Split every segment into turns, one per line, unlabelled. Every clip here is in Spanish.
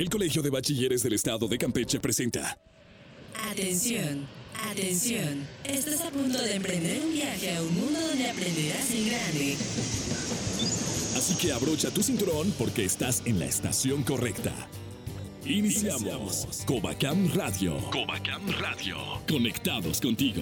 El Colegio de Bachilleres del Estado de Campeche presenta.
Atención, atención. Estás a punto de emprender un viaje a un mundo donde aprenderás en grande.
Así que abrocha tu cinturón porque estás en la estación correcta. Iniciamos. Covacam Radio. Covacam Radio. Conectados contigo.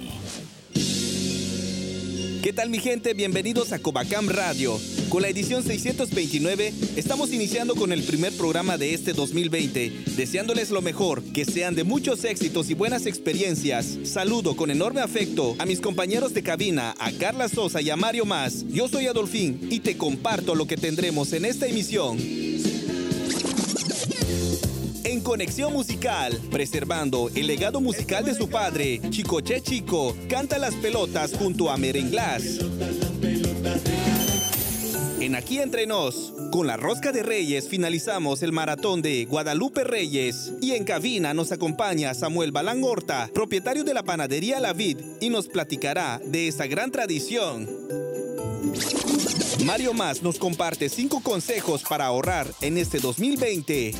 ¿Qué tal mi gente? Bienvenidos a Covacam Radio. Con la edición 629 estamos iniciando con el primer programa de este 2020, deseándoles lo mejor, que sean de muchos éxitos y buenas experiencias. Saludo con enorme afecto a mis compañeros de cabina, a Carla Sosa y a Mario Más. Yo soy Adolfín y te comparto lo que tendremos en esta emisión. En Conexión Musical, preservando el legado musical de su padre, Chicoche Chico, canta las pelotas junto a Merenglás. Aquí Entre Nos, con la Rosca de Reyes finalizamos el maratón de Guadalupe Reyes y en cabina nos acompaña Samuel Balán Horta, propietario de la panadería La Vid, y nos platicará de esa gran tradición. Mario Más nos comparte cinco consejos para ahorrar en este 2020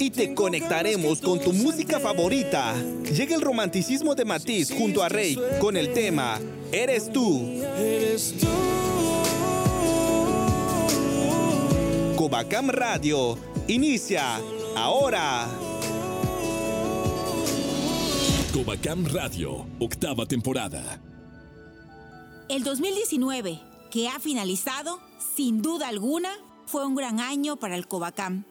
y te conectaremos con tu música favorita. Llega el romanticismo de Matiz junto a Rey con el tema Eres tú. Eres tú. Covacam Radio inicia ahora.
Covacam Radio, octava temporada.
El 2019, que ha finalizado, sin duda alguna, fue un gran año para el Covacam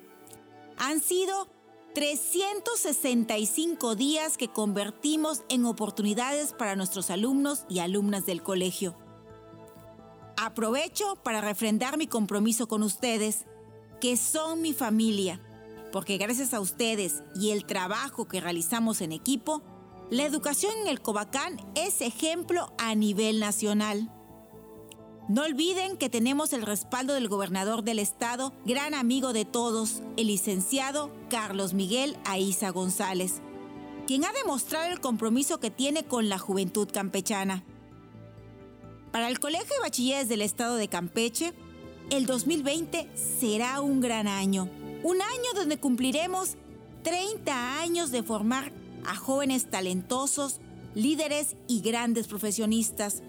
han sido 365 días que convertimos en oportunidades para nuestros alumnos y alumnas del colegio. Aprovecho para refrendar mi compromiso con ustedes, que son mi familia, porque gracias a ustedes y el trabajo que realizamos en equipo, la educación en el Cobacán es ejemplo a nivel nacional. No olviden que tenemos el respaldo del gobernador del estado, gran amigo de todos, el licenciado Carlos Miguel Aiza González, quien ha demostrado el compromiso que tiene con la juventud campechana. Para el Colegio de Bachilleres del Estado de Campeche, el 2020 será un gran año, un año donde cumpliremos 30 años de formar a jóvenes talentosos, líderes y grandes profesionistas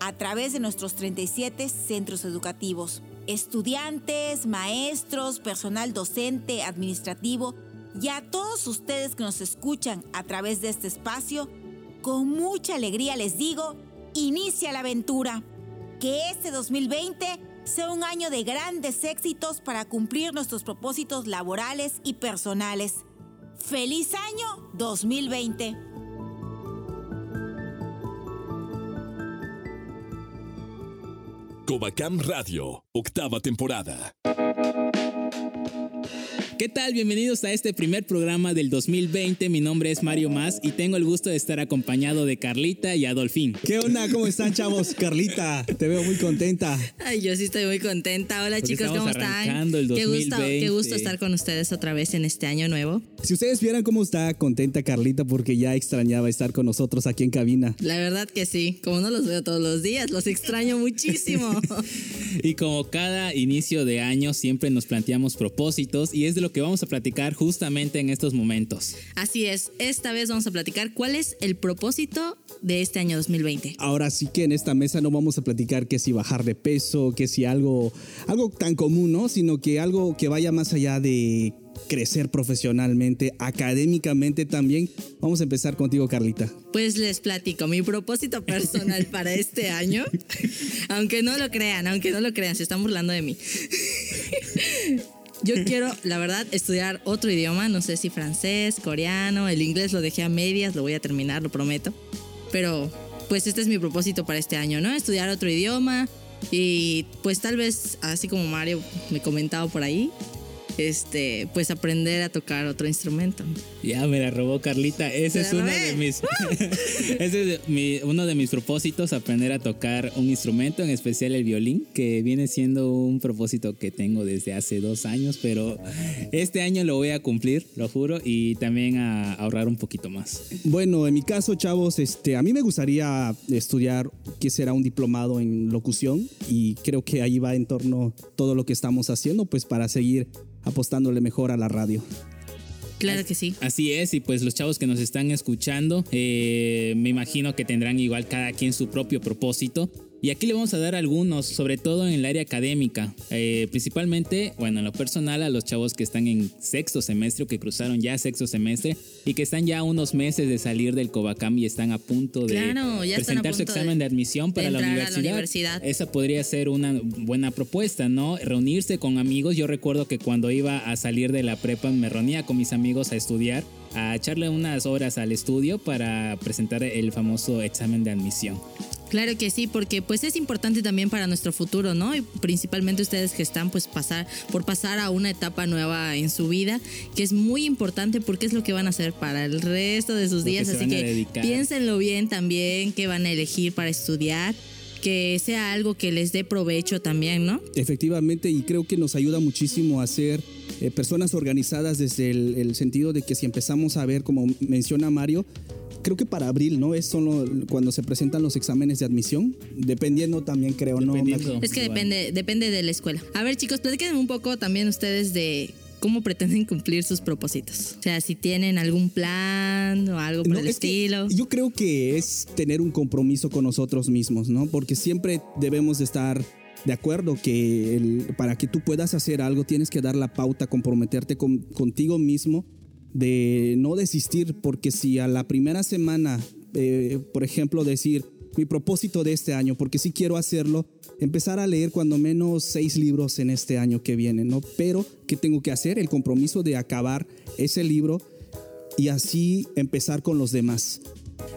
a través de nuestros 37 centros educativos. Estudiantes, maestros, personal docente, administrativo y a todos ustedes que nos escuchan a través de este espacio, con mucha alegría les digo, inicia la aventura. Que este 2020 sea un año de grandes éxitos para cumplir nuestros propósitos laborales y personales. ¡Feliz año 2020!
Covacam Radio, octava temporada.
¿Qué tal? Bienvenidos a este primer programa del 2020. Mi nombre es Mario Más y tengo el gusto de estar acompañado de Carlita y Adolfín.
¿Qué onda? ¿Cómo están, chavos? Carlita, te veo muy contenta.
Ay, yo sí estoy muy contenta. Hola, chicos, ¿cómo están?
El
qué gusto, qué gusto estar con ustedes otra vez en este año nuevo.
Si ustedes vieran cómo está contenta Carlita porque ya extrañaba estar con nosotros aquí en cabina.
La verdad que sí, como no los veo todos los días, los extraño muchísimo.
y como cada inicio de año siempre nos planteamos propósitos y es de lo que vamos a platicar justamente en estos momentos.
Así es, esta vez vamos a platicar cuál es el propósito de este año 2020.
Ahora sí que en esta mesa no vamos a platicar que si bajar de peso, que si algo, algo tan común, ¿no? Sino que algo que vaya más allá de crecer profesionalmente, académicamente también. Vamos a empezar contigo, Carlita.
Pues les platico mi propósito personal para este año, aunque no lo crean, aunque no lo crean, se están burlando de mí. Yo quiero, la verdad, estudiar otro idioma, no sé si francés, coreano, el inglés lo dejé a medias, lo voy a terminar, lo prometo. Pero, pues este es mi propósito para este año, ¿no? Estudiar otro idioma y pues tal vez, así como Mario me comentaba por ahí, este, pues aprender a tocar otro instrumento.
Ya me la robó Carlita. Ese es uno de mis, ese es mi- uno de mis propósitos, aprender a tocar un instrumento, en especial el violín, que viene siendo un propósito que tengo desde hace dos años, pero este año lo voy a cumplir, lo juro, y también a ahorrar un poquito más.
Bueno, en mi caso, chavos, este, a mí me gustaría estudiar que será un diplomado en locución y creo que ahí va en torno todo lo que estamos haciendo, pues para seguir apostándole mejor a la radio.
Claro que sí.
Así es, y pues los chavos que nos están escuchando, eh, me imagino que tendrán igual cada quien su propio propósito. Y aquí le vamos a dar algunos, sobre todo en el área académica, Eh, principalmente, bueno, en lo personal, a los chavos que están en sexto semestre o que cruzaron ya sexto semestre y que están ya unos meses de salir del Covacam y están a punto de
Claro, ya
presentar su examen
de-
de, admisión
de
para la
a la
universidad.
universidad.
Esa podría ser una buena propuesta, ¿no? Reunirse con amigos. Yo recuerdo que cuando iba a salir de la prepa me reunía con mis amigos a estudiar, a echarle unas horas al estudio para presentar el famoso examen de admisión.
Claro que sí, porque pues es importante también para nuestro futuro, ¿no? Y principalmente ustedes que están pues pasar por pasar a una etapa nueva en su vida, que es muy importante porque es lo que van a hacer para el resto de sus
Lo
días, así que
dedicar.
piénsenlo bien también qué van a elegir para estudiar, que sea algo que les dé provecho también, ¿no?
Efectivamente, y creo que nos ayuda muchísimo a ser eh, personas organizadas desde el, el sentido de que si empezamos a ver, como menciona Mario, creo que para abril, ¿no? Es solo cuando se presentan los exámenes de admisión, dependiendo también, creo, ¿no?
Dependiendo.
Es que depende, depende de la escuela. A ver, chicos, platiquen un poco también ustedes de cómo pretenden cumplir sus propósitos. O sea, si tienen algún plan o algo por
No,
el
es que
estilo.
yo creo que es tener un compromiso con nosotros mismos, ¿no? Porque siempre debemos de estar de acuerdo que para que tú puedas hacer algo tienes que dar la pauta, comprometerte con- contigo mismo de no desistir, porque si a la primera semana, eh, por ejemplo, decir mi propósito de este año, porque si quiero hacerlo, empezar a leer cuando menos seis libros en este año que viene, ¿no? Pero, ¿qué tengo que hacer? El compromiso de acabar ese libro y así empezar con los demás.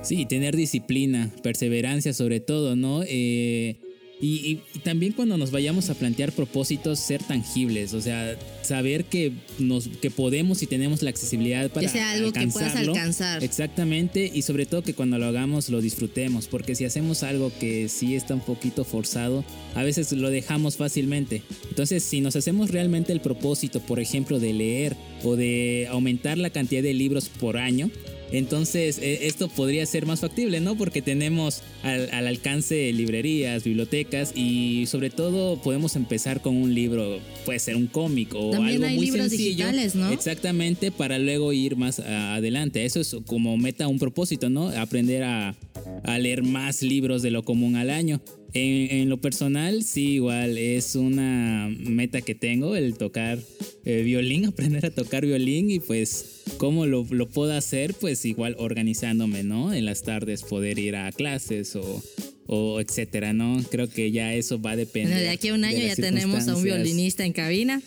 Sí, tener disciplina, perseverancia sobre todo, ¿no? Eh, y, y- y también cuando nos vayamos a plantear propósitos, ser tangibles, o sea, saber que, nos, que podemos y tenemos la accesibilidad para
Que sea algo que puedas alcanzar.
Exactamente, y sobre todo que cuando lo hagamos lo disfrutemos, porque si hacemos algo que sí está un poquito forzado, a veces lo dejamos fácilmente. Entonces, si nos hacemos realmente el propósito, por ejemplo, de leer o de aumentar la cantidad de libros por año, entonces eh, esto podría ser más factible, ¿no? Porque tenemos al, al alcance librerías, bibliotecas y sobre todo podemos empezar con un libro, puede ser un cómic o
También
algo
hay
muy
libros
sencillo.
digitales, ¿no?
Exactamente, para luego ir más adelante. Eso es como meta un propósito, ¿no? Aprender a, a leer más libros de lo común al año. En, lo personal, sí, igual es una meta que tengo, el tocar eh, violín, aprender a tocar violín y pues cómo lo, lo puedo hacer, pues igual organizándome, ¿no? En las tardes poder ir a clases o, o etcétera, ¿no? Creo que ya eso va a depender.
Bueno, de aquí a un año ya tenemos a un violinista en cabina.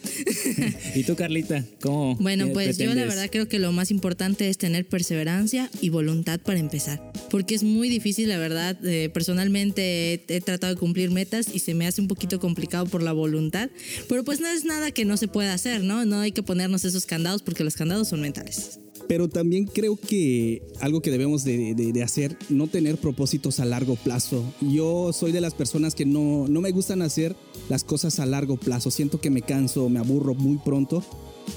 ¿Y tú, Carlita? ¿Cómo?
Bueno, pues yo la
pretendes?
verdad creo que lo más importante es tener perseverancia y voluntad para empezar. Porque es muy difícil, la verdad. eh, personalmente he, he tratado de cumplir metas y se me hace un poquito complicado por la voluntad. Pero pues no es nada que no se pueda hacer, ¿no? No hay que ponernos esos candados porque los candados son mentales.
Pero también creo que algo que debemos de, de- de hacer, no tener propósitos a largo plazo. Yo soy de las personas que no, no me gustan hacer las cosas a largo plazo. Siento que me canso, me aburro muy pronto.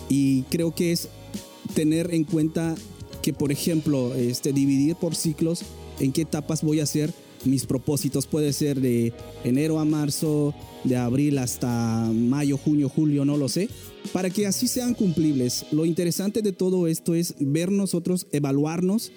Y creo que es tener en cuenta que, por ejemplo, este, dividir por ciclos en qué etapas voy a hacer mis propósitos. Puede ser de enero a marzo, de abril hasta mayo, junio, julio, no lo sé. Para que así sean cumplibles. Lo interesante de todo esto es ver nosotros, evaluarnos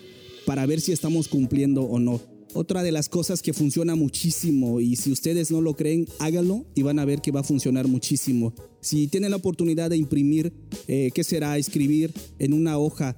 para ver si estamos cumpliendo o no. Otra de las cosas que funciona muchísimo y si ustedes no lo creen, háganlo y van a ver que va a funcionar muchísimo. Si tienen la oportunidad de imprimir, eh, ¿qué será? Escribir en una hoja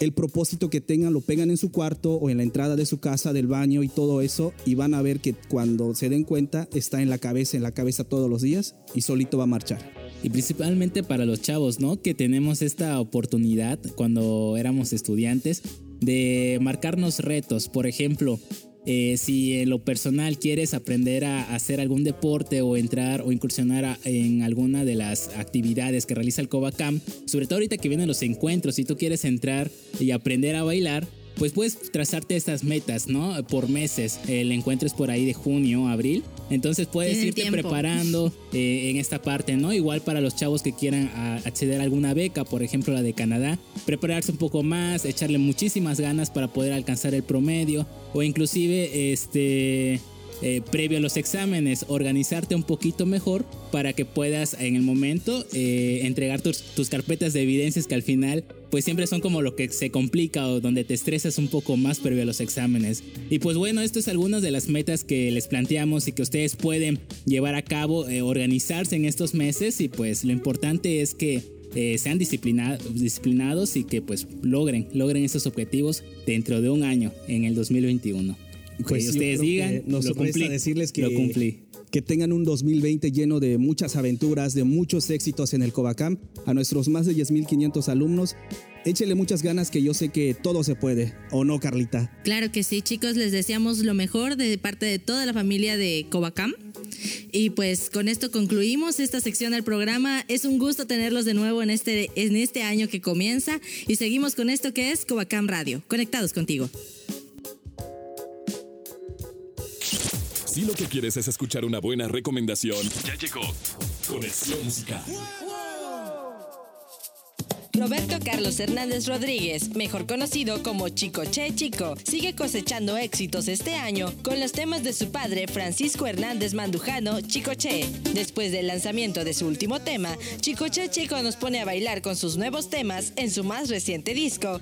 el propósito que tengan, lo pegan en su cuarto o en la entrada de su casa, del baño y todo eso y van a ver que cuando se den cuenta está en la cabeza, en la cabeza todos los días y solito va a marchar.
Y principalmente para los chavos, ¿no? Que tenemos esta oportunidad cuando éramos estudiantes de marcarnos retos. Por ejemplo, eh, si en lo personal quieres aprender a hacer algún deporte o entrar o incursionar en alguna de las actividades que realiza el Covacam, sobre todo ahorita que vienen los encuentros, si tú quieres entrar y aprender a bailar, pues puedes trazarte estas metas, ¿no? Por meses. El encuentro es por ahí de junio, abril. Entonces puedes irte preparando eh, en esta parte, ¿no? Igual para los chavos que quieran acceder a alguna beca, por ejemplo la de Canadá, prepararse un poco más, echarle muchísimas ganas para poder alcanzar el promedio o inclusive este eh, previo a los exámenes, organizarte un poquito mejor para que puedas en el momento eh, entregar tus, tus, carpetas de evidencias que al final pues siempre son como lo que se complica o donde te estresas un poco más previo a los exámenes. Y pues bueno, esto es algunas de las metas que les planteamos y que ustedes pueden llevar a cabo, eh, organizarse en estos meses y pues lo importante es que sean disciplinados, disciplinados y que pues logren, logren esos objetivos dentro de un año en el 2021. Pues ustedes digan,
nos
lo cumplí,
decirles que,
lo cumplí.
que tengan un 2020 lleno de muchas aventuras, de muchos éxitos en el Covacam. A nuestros más de 10.500 alumnos, échele muchas ganas que yo sé que todo se puede, ¿o no, Carlita?
Claro que sí, chicos, les deseamos lo mejor de parte de toda la familia de Covacam. Y pues con esto concluimos esta sección del programa. Es un gusto tenerlos de nuevo en este, en este año que comienza y seguimos con esto que es Covacam Radio. Conectados contigo.
Si lo que quieres es escuchar una buena recomendación, ya llegó Conexión Musical.
Roberto Carlos Hernández Rodríguez, mejor conocido como Chico Che Chico, sigue cosechando éxitos este año con los temas de su padre Francisco Hernández Mandujano, Chico Che. Después del lanzamiento de su último tema, Chico Che Chico nos pone a bailar con sus nuevos temas en su más reciente disco,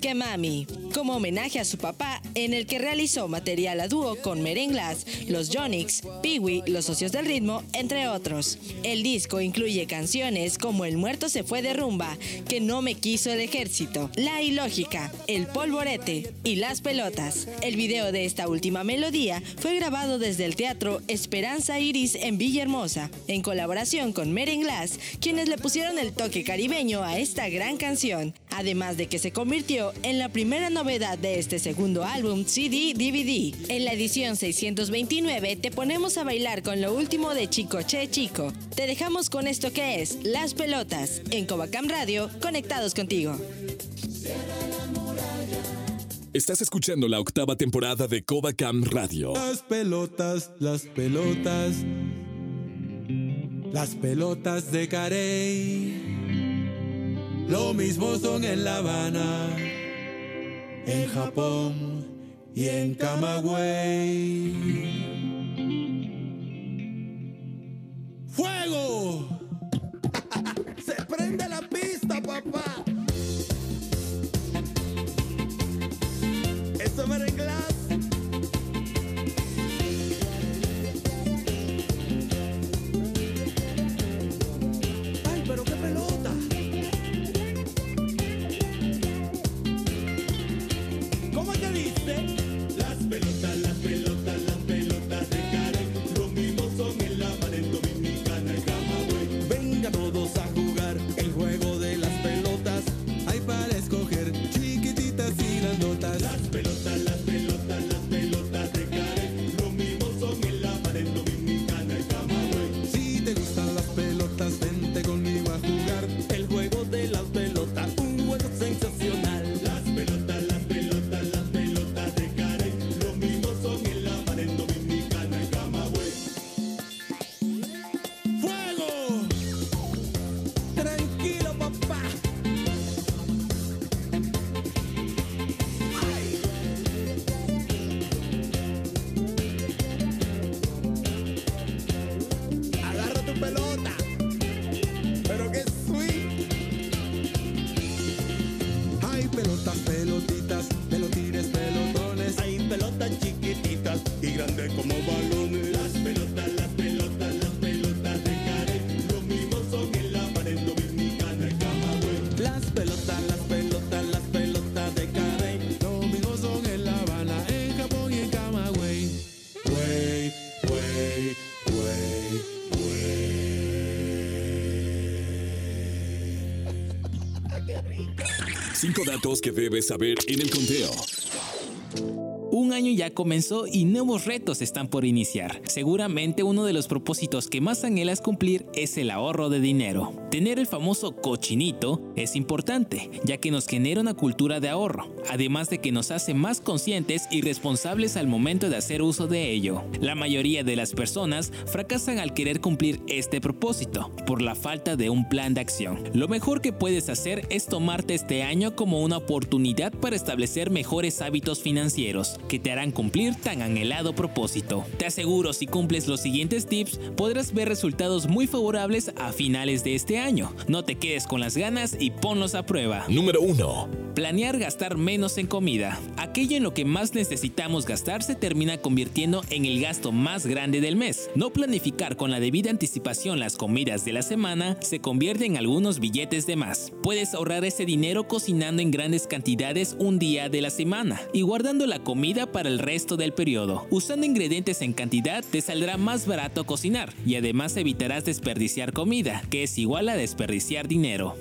que Mami, como homenaje a su papá, en el que realizó material a dúo con Merenglas, Los Jonix, Peewee, Los Socios del Ritmo, entre otros. El disco incluye canciones como El Muerto se fue de rumba, que no me quiso el ejército, La Ilógica, El Polvorete y Las Pelotas. El video de esta última melodía fue grabado desde el Teatro Esperanza Iris en Villahermosa, en colaboración con Merenglas, quienes le pusieron el toque caribeño a esta gran canción, además de que se convirtió en la primera novedad de este segundo álbum CD-DVD. En la edición 629 te ponemos a bailar con lo último de Chico Che Chico. Te dejamos con esto que es Las Pelotas en Covacam Radio conectados contigo.
Estás escuchando la octava temporada de Covacam Radio.
Las pelotas, las pelotas, las pelotas de Carey. Lo mismo son en La Habana, en Japón y en Camagüey. Chiquititas
Cinco datos que debes saber en el conteo.
Año ya comenzó y nuevos retos están por iniciar. Seguramente uno de los propósitos que más anhelas cumplir es el ahorro de dinero. Tener el famoso cochinito es importante, ya que nos genera una cultura de ahorro, además de que nos hace más conscientes y responsables al momento de hacer uso de ello. La mayoría de las personas fracasan al querer cumplir este propósito, por la falta de un plan de acción. Lo mejor que puedes hacer es tomarte este año como una oportunidad para establecer mejores hábitos financieros que te harán cumplir tan anhelado propósito. Te aseguro si cumples los siguientes tips podrás ver resultados muy favorables a finales de este año. No te quedes con las ganas y ponlos a prueba.
Número 1.
Planear gastar menos en comida. Aquello en lo que más necesitamos gastar se termina convirtiendo en el gasto más grande del mes. No planificar con la debida anticipación las comidas de la semana se convierte en algunos billetes de más. Puedes ahorrar ese dinero cocinando en grandes cantidades un día de la semana y guardando la comida para el resto del periodo. Usando ingredientes en cantidad te saldrá más barato cocinar y además evitarás desperdiciar comida, que es igual a desperdiciar dinero.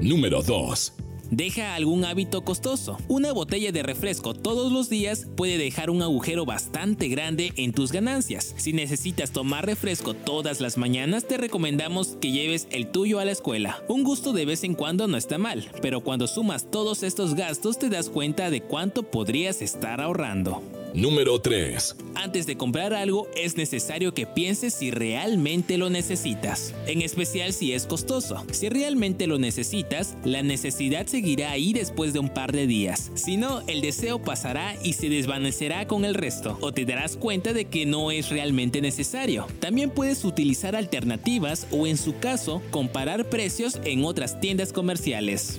Número 2.
Deja algún hábito costoso. Una botella de refresco todos los días puede dejar un agujero bastante grande en tus ganancias. Si necesitas tomar refresco todas las mañanas, te recomendamos que lleves el tuyo a la escuela. Un gusto de vez en cuando no está mal, pero cuando sumas todos estos gastos te das cuenta de cuánto podrías estar ahorrando.
Número 3.
Antes de comprar algo es necesario que pienses si realmente lo necesitas, en especial si es costoso. Si realmente lo necesitas, la necesidad seguirá ahí después de un par de días. Si no, el deseo pasará y se desvanecerá con el resto, o te darás cuenta de que no es realmente necesario. También puedes utilizar alternativas o en su caso, comparar precios en otras tiendas comerciales.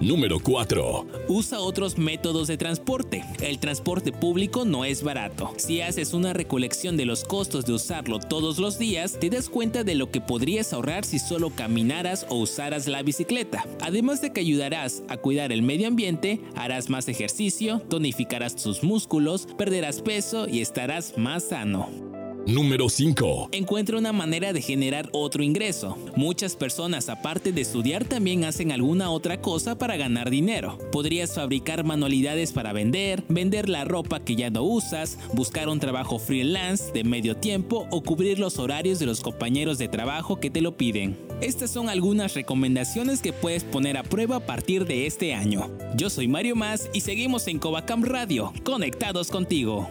Número 4.
Usa otros métodos de transporte. El transporte público no es barato. Si haces una recolección de los costos de usarlo todos los días, te das cuenta de lo que podrías ahorrar si solo caminaras o usaras la bicicleta. Además de que ayudarás a cuidar el medio ambiente, harás más ejercicio, tonificarás tus músculos, perderás peso y estarás más sano.
Número 5.
Encuentra una manera de generar otro ingreso. Muchas personas, aparte de estudiar, también hacen alguna otra cosa para ganar dinero. Podrías fabricar manualidades para vender, vender la ropa que ya no usas, buscar un trabajo freelance de medio tiempo o cubrir los horarios de los compañeros de trabajo que te lo piden. Estas son algunas recomendaciones que puedes poner a prueba a partir de este año. Yo soy Mario Más y seguimos en Covacam Radio, conectados contigo.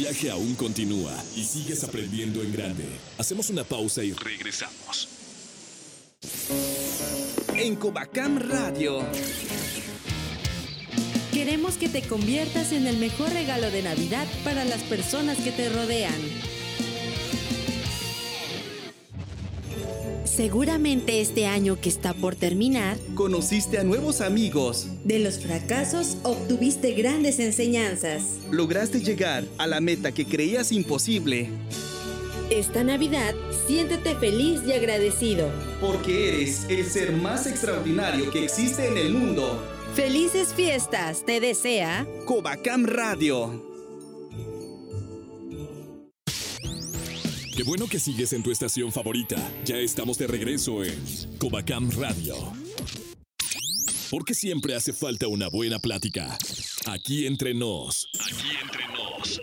Viaje aún continúa y sigues aprendiendo en grande. Hacemos una pausa y regresamos.
En Covacam Radio.
Queremos que te conviertas en el mejor regalo de Navidad para las personas que te rodean. Seguramente este año que está por terminar,
Conociste a nuevos amigos.
de los fracasos obtuviste grandes enseñanzas.
Lograste llegar a la meta que creías imposible.
Esta Navidad, siéntete feliz y agradecido.
Porque eres el ser más extraordinario que existe en el mundo.
Felices fiestas, te desea
Covacam Radio.
Qué bueno que sigues en tu estación favorita. Ya estamos de regreso en Covacam Radio. Porque siempre hace falta una buena plática. Aquí entre nos. Aquí entre nos.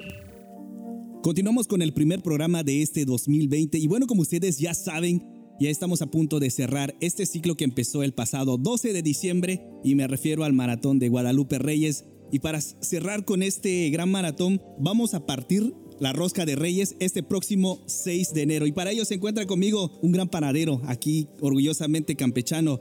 Continuamos con el primer programa de este 2020 y bueno, como ustedes ya saben, ya estamos a punto de cerrar este ciclo que empezó el pasado 12 de diciembre y me refiero al maratón de Guadalupe Reyes. Y para cerrar con este gran maratón, vamos a partir la rosca de Reyes este próximo 6 de enero. Y para ello se encuentra conmigo un gran panadero, aquí orgullosamente campechano.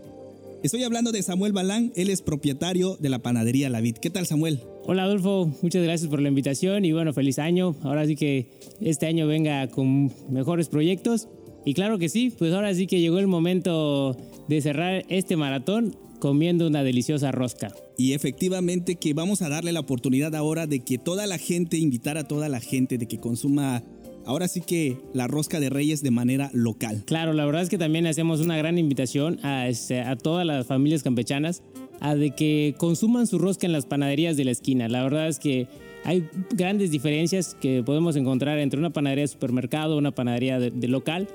Estoy hablando de Samuel Balán, él es propietario de la panadería La Vid. ¿Qué tal Samuel?
Hola Adolfo, muchas gracias por la invitación y bueno, feliz año. Ahora sí que este año venga con mejores proyectos. Y claro que sí, pues ahora sí que llegó el momento de cerrar este maratón comiendo una deliciosa rosca.
Y efectivamente que vamos a darle la oportunidad ahora de que toda la gente, invitar a toda la gente de que consuma ahora sí que la rosca de reyes de manera local.
Claro, la verdad es que también hacemos una gran invitación a, este, a todas las familias campechanas a de que consuman su rosca en las panaderías de la esquina. La verdad es que hay grandes diferencias que podemos encontrar entre una panadería de supermercado, una panadería de, de local.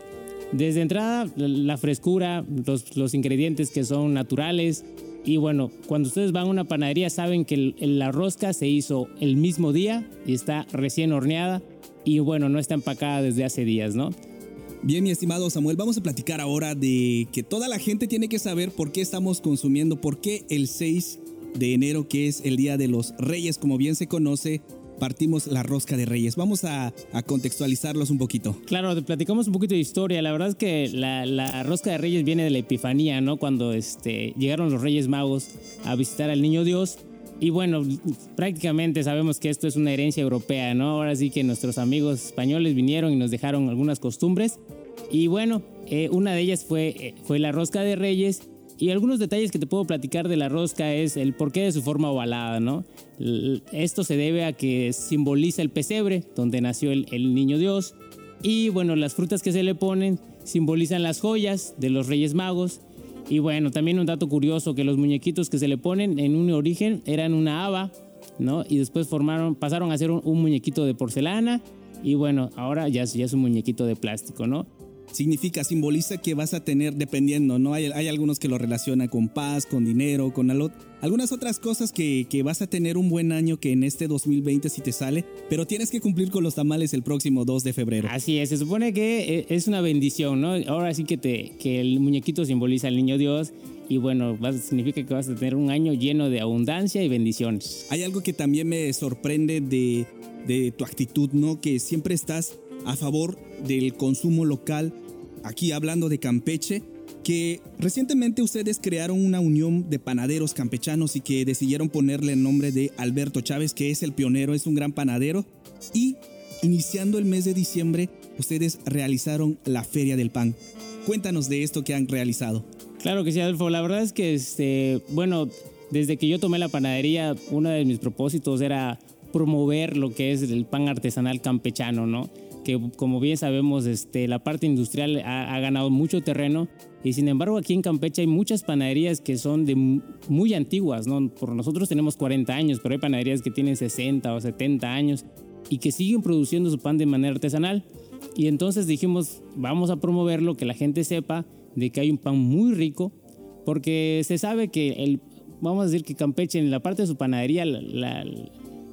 Desde entrada, la frescura, los, los, ingredientes que son naturales, Y bueno, cuando ustedes van a una panadería saben que el- la rosca se hizo el mismo día y está recién horneada y bueno, no está empacada desde hace días, ¿no?
Bien, mi estimado Samuel, vamos a platicar ahora de que toda la gente tiene que saber por qué estamos consumiendo, por qué el 6 de enero, que es el Día de los Reyes, como bien se conoce, partimos la rosca de Reyes. Vamos a, contextualizarlos un poquito.
Claro, te platicamos un poquito de historia. La verdad es que la, la rosca de Reyes viene de la Epifanía, ¿no? Cuando este, llegaron los Reyes Magos a visitar al Niño Dios. Y bueno, prácticamente sabemos que esto es una herencia europea, ¿no? Ahora sí que nuestros amigos españoles vinieron y nos dejaron algunas costumbres. Y bueno, eh, una de ellas fue, eh, fue la rosca de Reyes. Y algunos detalles que te puedo platicar de la rosca es el porqué de su forma ovalada, ¿no? Esto se debe a que simboliza el pesebre, donde nació el, niño Dios. Y bueno, las frutas que se le ponen simbolizan las joyas de los Reyes Magos. Y bueno, también un dato curioso que los muñequitos que se le ponen en un origen eran una haba, ¿no? Y después formaron, pasaron a ser un, un muñequito de porcelana. Y bueno, ahora ya, ya es un muñequito de plástico, ¿no?
Significa, simboliza que vas a tener, dependiendo, ¿no? Hay, hay algunos que lo relacionan con paz, con dinero, con alo- algunas otras cosas que, que vas a tener un buen año que en este 2020 si te sale, pero tienes que cumplir con los tamales el próximo 2 de febrero.
Así es, se supone que eh, es una bendición, ¿no? Ahora sí que, te, que el muñequito simboliza al niño Dios y bueno, vas- significa que vas a tener un año lleno de abundancia y bendiciones.
Hay algo que también me sorprende de, de tu actitud, ¿no? Que siempre estás a favor del consumo local. Aquí hablando de Campeche, que recientemente ustedes crearon una unión de panaderos campechanos y que decidieron ponerle el nombre de Alberto Chávez, que es el pionero, es un gran panadero. Y iniciando el mes de diciembre, ustedes realizaron la Feria del Pan. Cuéntanos de esto que han realizado.
Claro que sí, Adolfo. La verdad es que, este, bueno, desde que yo tomé la panadería, uno de mis propósitos era promover lo que es el pan artesanal campechano, ¿no? Que como bien sabemos, este, la parte industrial ha, ha ganado mucho terreno y sin embargo aquí en Campeche hay muchas panaderías que son de mu- muy antiguas, ¿no? Por nosotros tenemos 40 años, pero hay panaderías que tienen 60 o 70 años y que siguen produciendo su pan de manera artesanal. Y entonces dijimos, vamos a promoverlo, que la gente sepa de que hay un pan muy rico, porque se sabe que el, vamos a decir que Campeche en la parte de su panadería la, la-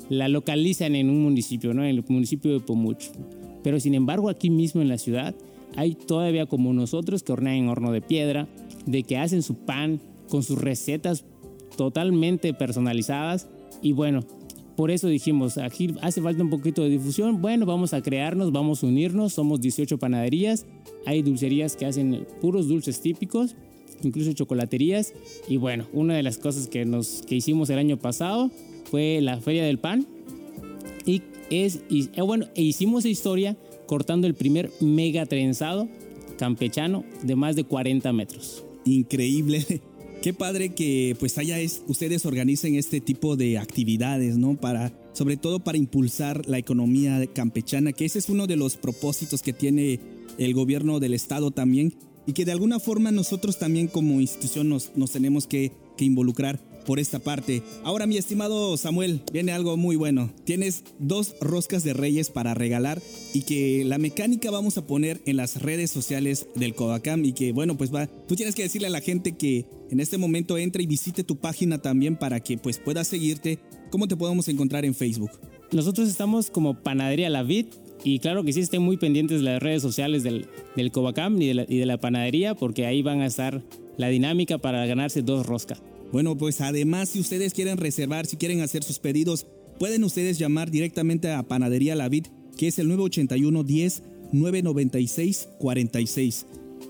la localizan en un municipio, ¿no? En el municipio de Pomucho. Pero sin embargo aquí mismo en la ciudad hay todavía como nosotros que hornean en horno de piedra, de que hacen su pan con sus recetas totalmente personalizadas y bueno, por eso dijimos, aquí hace falta un poquito de difusión. Bueno, vamos a crearnos, vamos a unirnos. Somos 18 panaderías. Hay dulcerías que hacen puros dulces típicos, incluso chocolaterías. Y bueno, una de las cosas que, nos, que hicimos el año pasado fue la Feria del Pan. Y, es, eh, bueno, e hicimos historia cortando el primer mega trenzado campechano de más de 40 metros.
Increíble. Qué padre que pues haya es, ustedes organicen este tipo de actividades, ¿no? Para, sobre todo para impulsar la economía campechana, que ese es uno de los propósitos que tiene el gobierno del estado también y que de alguna forma nosotros también como institución nos, nos tenemos que, que involucrar por esta parte. Ahora, mi estimado Samuel, viene algo muy bueno. Tienes dos roscas de reyes para regalar y que la mecánica vamos a poner en las redes sociales del Covacam y que, bueno, pues va, tú tienes que decirle a la gente que en este momento entre y visite tu página también para que pues pueda seguirte. ¿Cómo te podemos encontrar en Facebook?
Nosotros estamos como Panadería La Vid y claro que sí estén muy pendientes de las redes sociales del, del Covacam y de, la, y de la panadería porque ahí van a estar la dinámica para ganarse dos roscas.
Bueno, pues además si ustedes quieren reservar, si quieren hacer sus pedidos, pueden ustedes llamar directamente a Panadería La Vid, que es el 981 10 996 46.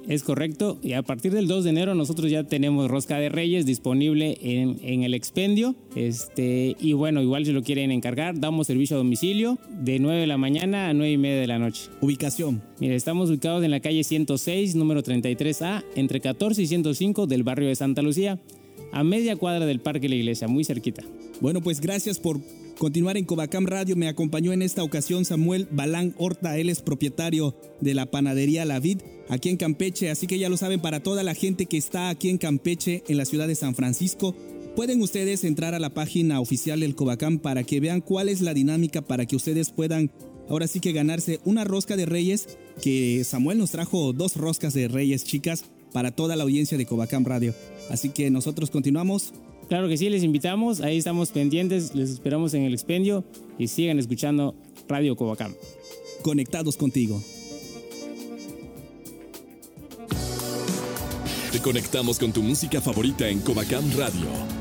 Es correcto, y a partir del 2 de enero nosotros ya tenemos Rosca de Reyes disponible en, en, el expendio. Este, y bueno, igual si lo quieren encargar, damos servicio a domicilio de 9 de la mañana a 9 y media de la noche.
Ubicación.
Mire, estamos ubicados en la calle 106, número 33A, entre 14 y 105 del barrio de Santa Lucía, a media cuadra del Parque la Iglesia, muy cerquita.
Bueno, pues gracias por continuar en Covacam Radio. Me acompañó en esta ocasión Samuel Balán Horta. Él es propietario de la panadería La Vid aquí en Campeche. Así que ya lo saben, para toda la gente que está aquí en Campeche, en la ciudad de San Francisco, pueden ustedes entrar a la página oficial del Covacam para que vean cuál es la dinámica para que ustedes puedan ahora sí que ganarse una rosca de reyes, que Samuel nos trajo dos roscas de reyes chicas. para toda la audiencia de Covacam Radio. Así que nosotros continuamos.
Claro que sí, les invitamos, ahí estamos pendientes, les esperamos en el expendio y sigan escuchando Radio Covacam.
Conectados contigo.
Te conectamos con tu música favorita en Covacam Radio.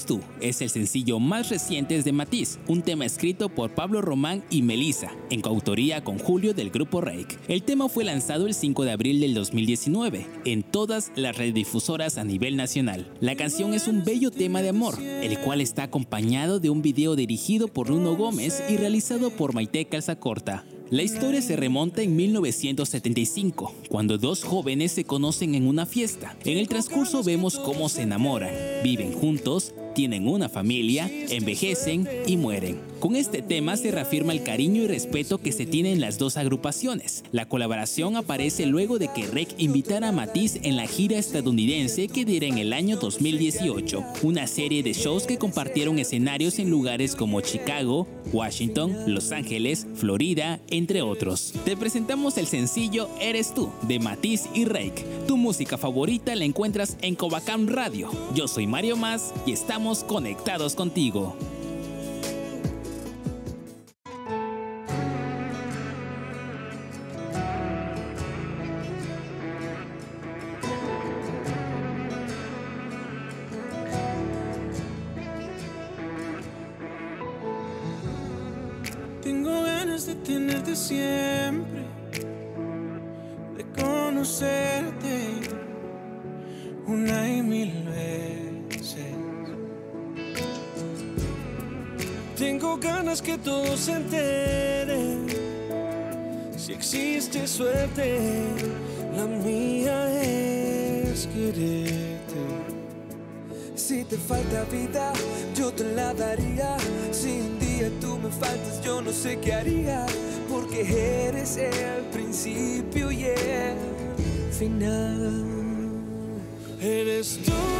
Tú es el sencillo más reciente de Matiz, un tema escrito por Pablo Román y Melissa, en coautoría con Julio del grupo Rake. El tema fue lanzado el 5 de abril del 2019 en todas las redifusoras a nivel nacional. La canción es un bello tema de amor, el cual está acompañado de un video dirigido por Bruno Gómez y realizado por Maite Calzacorta. La historia se remonta en 1975, cuando dos jóvenes se conocen en una fiesta. En el transcurso vemos cómo se enamoran, viven juntos, tienen una familia, envejecen y mueren. Con este tema se reafirma el cariño y respeto que se tienen las dos agrupaciones. La colaboración aparece luego de que Rec invitara a Matiz en la gira estadounidense que diera en el año 2018, una serie de shows que compartieron escenarios en lugares como Chicago, Washington, Los Ángeles, Florida, entre otros. Te presentamos el sencillo Eres tú de Matiz y Rake. Tu música favorita la encuentras en Covacam Radio. Yo soy Mario Más y estamos conectados contigo.
Todos se enteren. Si existe suerte, la mía es quererte. Si te falta vida, yo te la daría. Si un día tú me faltas, yo no sé qué haría. Porque eres el principio y el final. Eres tú.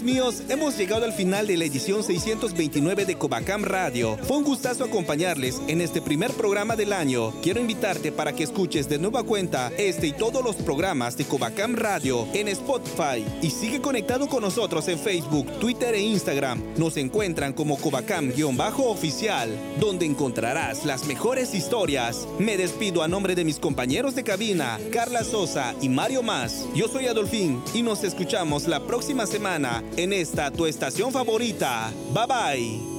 Míos, hemos llegado al final de la edición 629 de Covacam Radio. Fue un gustazo acompañarles en este primer programa del año. Quiero invitarte para que escuches de nueva cuenta este y todos los programas de Covacam Radio en Spotify y sigue conectado con nosotros en Facebook, Twitter e Instagram. Nos encuentran como Covacam-oficial, donde encontrarás las mejores historias. Me despido a nombre de mis compañeros de cabina, Carla Sosa y Mario Más. Yo soy Adolfín y nos escuchamos la próxima semana en esta tu estación favorita. Bye bye.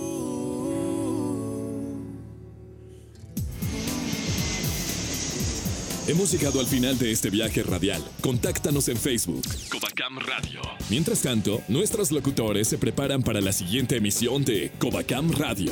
Hemos llegado al final de este viaje radial. Contáctanos en Facebook. Covacam Radio. Mientras tanto, nuestros locutores se preparan para la siguiente emisión de Covacam Radio.